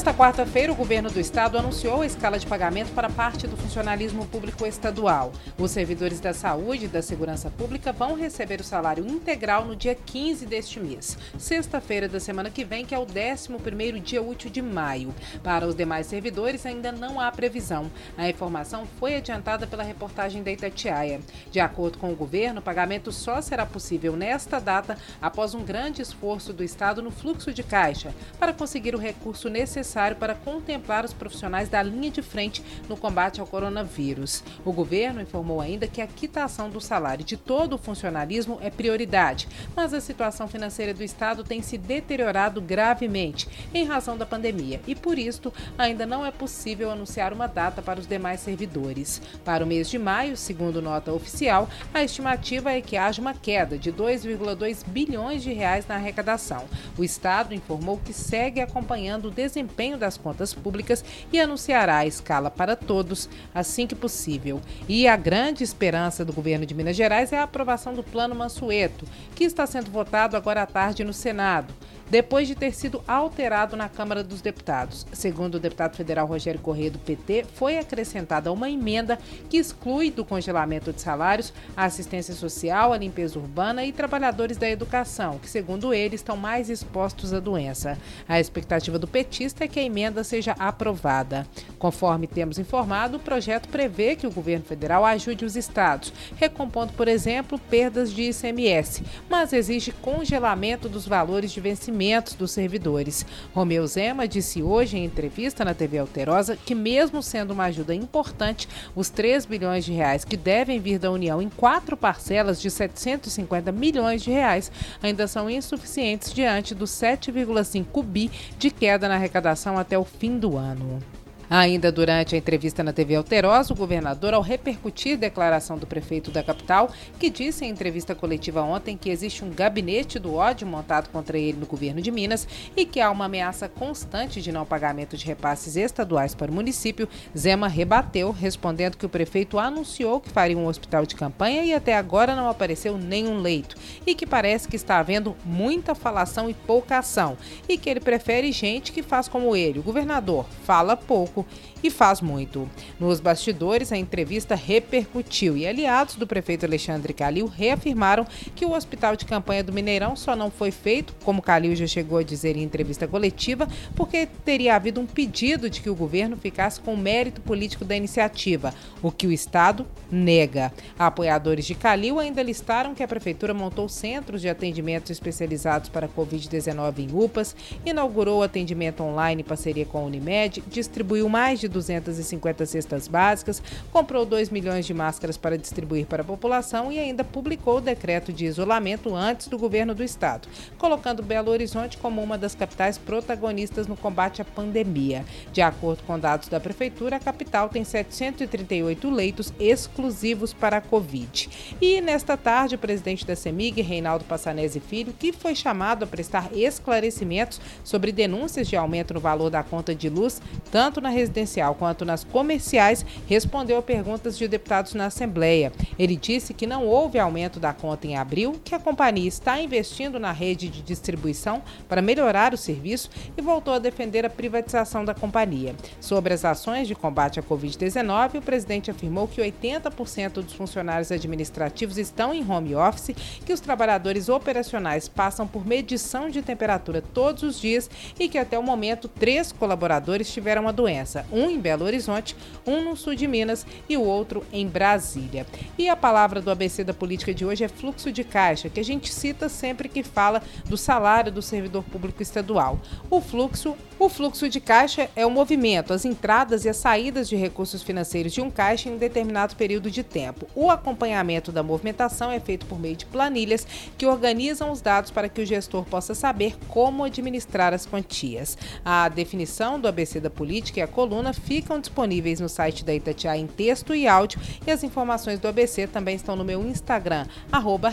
nesta quarta-feira, o governo do estado anunciou a escala de pagamento para parte do funcionalismo público estadual. Os servidores da saúde e da segurança pública vão receber o salário integral no dia 15 deste mês, sexta-feira da semana que vem, que é o 11º dia útil de maio. Para os demais servidores, ainda não há previsão. A informação foi adiantada pela reportagem da Itatiaia. De acordo com o governo, o pagamento só será possível nesta data após um grande esforço do estado no fluxo de caixa para conseguir o recurso necessário necessário para contemplar os profissionais da linha de frente no combate ao coronavírus. O governo informou ainda que a quitação do salário de todo o funcionalismo é prioridade, mas a situação financeira do Estado tem se deteriorado gravemente em razão da pandemia e, por isto, ainda não é possível anunciar uma data para os demais servidores. Para o mês de maio, segundo nota oficial, a estimativa é que haja uma queda de 2,2 bilhões de reais na arrecadação. O Estado informou que segue acompanhando o desempenho desempenho das contas públicas e anunciará a escala para todos assim que possível. E a grande esperança do governo de Minas Gerais é a aprovação do Plano Mansueto, que está sendo votado agora à tarde no Senado depois de ter sido alterado na Câmara dos Deputados. Segundo o deputado federal Rogério Corrêa do PT, foi acrescentada uma emenda que exclui do congelamento de salários a assistência social, a limpeza urbana e trabalhadores da educação, que, segundo ele, estão mais expostos à doença. A expectativa do petista é que a emenda seja aprovada. Conforme temos informado, o projeto prevê que o governo federal ajude os estados, recompondo, por exemplo, perdas de ICMS, mas exige congelamento dos valores de vencimento dos servidores. Romeu Zema disse hoje em entrevista na TV Alterosa que, mesmo sendo uma ajuda importante, os 3 bilhões de reais que devem vir da União em quatro parcelas de 750 milhões de reais ainda são insuficientes diante dos 7,5 bi de queda na arrecadação até o fim do ano. Ainda durante a entrevista na TV Alterosa, o governador, ao repercutir declaração do prefeito da capital, que disse em entrevista coletiva ontem que existe um gabinete do ódio montado contra ele no governo de Minas e que há uma ameaça constante de não pagamento de repasses estaduais para o município, Zema rebateu, respondendo que o prefeito anunciou que faria um hospital de campanha e até agora não apareceu nenhum leito e que parece que está havendo muita falação e pouca ação e que ele prefere gente que faz como ele, o governador, fala pouco pouco e faz muito. Nos bastidores, a entrevista repercutiu e aliados do prefeito Alexandre Calil reafirmaram que o hospital de campanha do Mineirão só não foi feito, como Calil já chegou a dizer em entrevista coletiva, porque teria havido um pedido de que o governo ficasse com o mérito político da iniciativa, o que o Estado nega. Apoiadores de Calil ainda listaram que a prefeitura montou centros de atendimento especializados para Covid-19 em UPAs, inaugurou atendimento online em parceria com a Unimed, distribuiu mais de 250 cestas básicas, comprou 2 milhões de máscaras para distribuir para a população e ainda publicou o decreto de isolamento antes do governo do estado, colocando Belo Horizonte como uma das capitais protagonistas no combate à pandemia. De acordo com dados da prefeitura, a capital tem 738 leitos exclusivos para a Covid. E nesta tarde, o presidente da CEMIG, Reinaldo Passanese Filho, que foi chamado a prestar esclarecimentos sobre denúncias de aumento no valor da conta de luz, tanto na residencial quanto nas comerciais, respondeu a perguntas de deputados na Assembleia. Ele disse que não houve aumento da conta em abril, que a companhia está investindo na rede de distribuição para melhorar o serviço e voltou a defender a privatização da companhia. Sobre as ações de combate à Covid-19, o presidente afirmou que 80% dos funcionários administrativos estão em home office, que os trabalhadores operacionais passam por medição de temperatura todos os dias e que até o momento três colaboradores tiveram a doença um em Belo Horizonte, um no sul de Minas e o outro em Brasília. E a palavra do ABC da política de hoje é fluxo de caixa, que a gente cita sempre que fala do salário do servidor público estadual. O fluxo, o fluxo de caixa é o movimento, as entradas e as saídas de recursos financeiros de um caixa em um determinado período de tempo. O acompanhamento da movimentação é feito por meio de planilhas que organizam os dados para que o gestor possa saber como administrar as quantias. A definição do ABC da política e a coluna ficam disponíveis no site da Itatiaia em texto e áudio e as informações do ABC também estão no meu Instagram, arroba.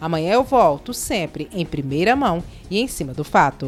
Amanhã eu volto, sempre em primeira mão e em cima do fato.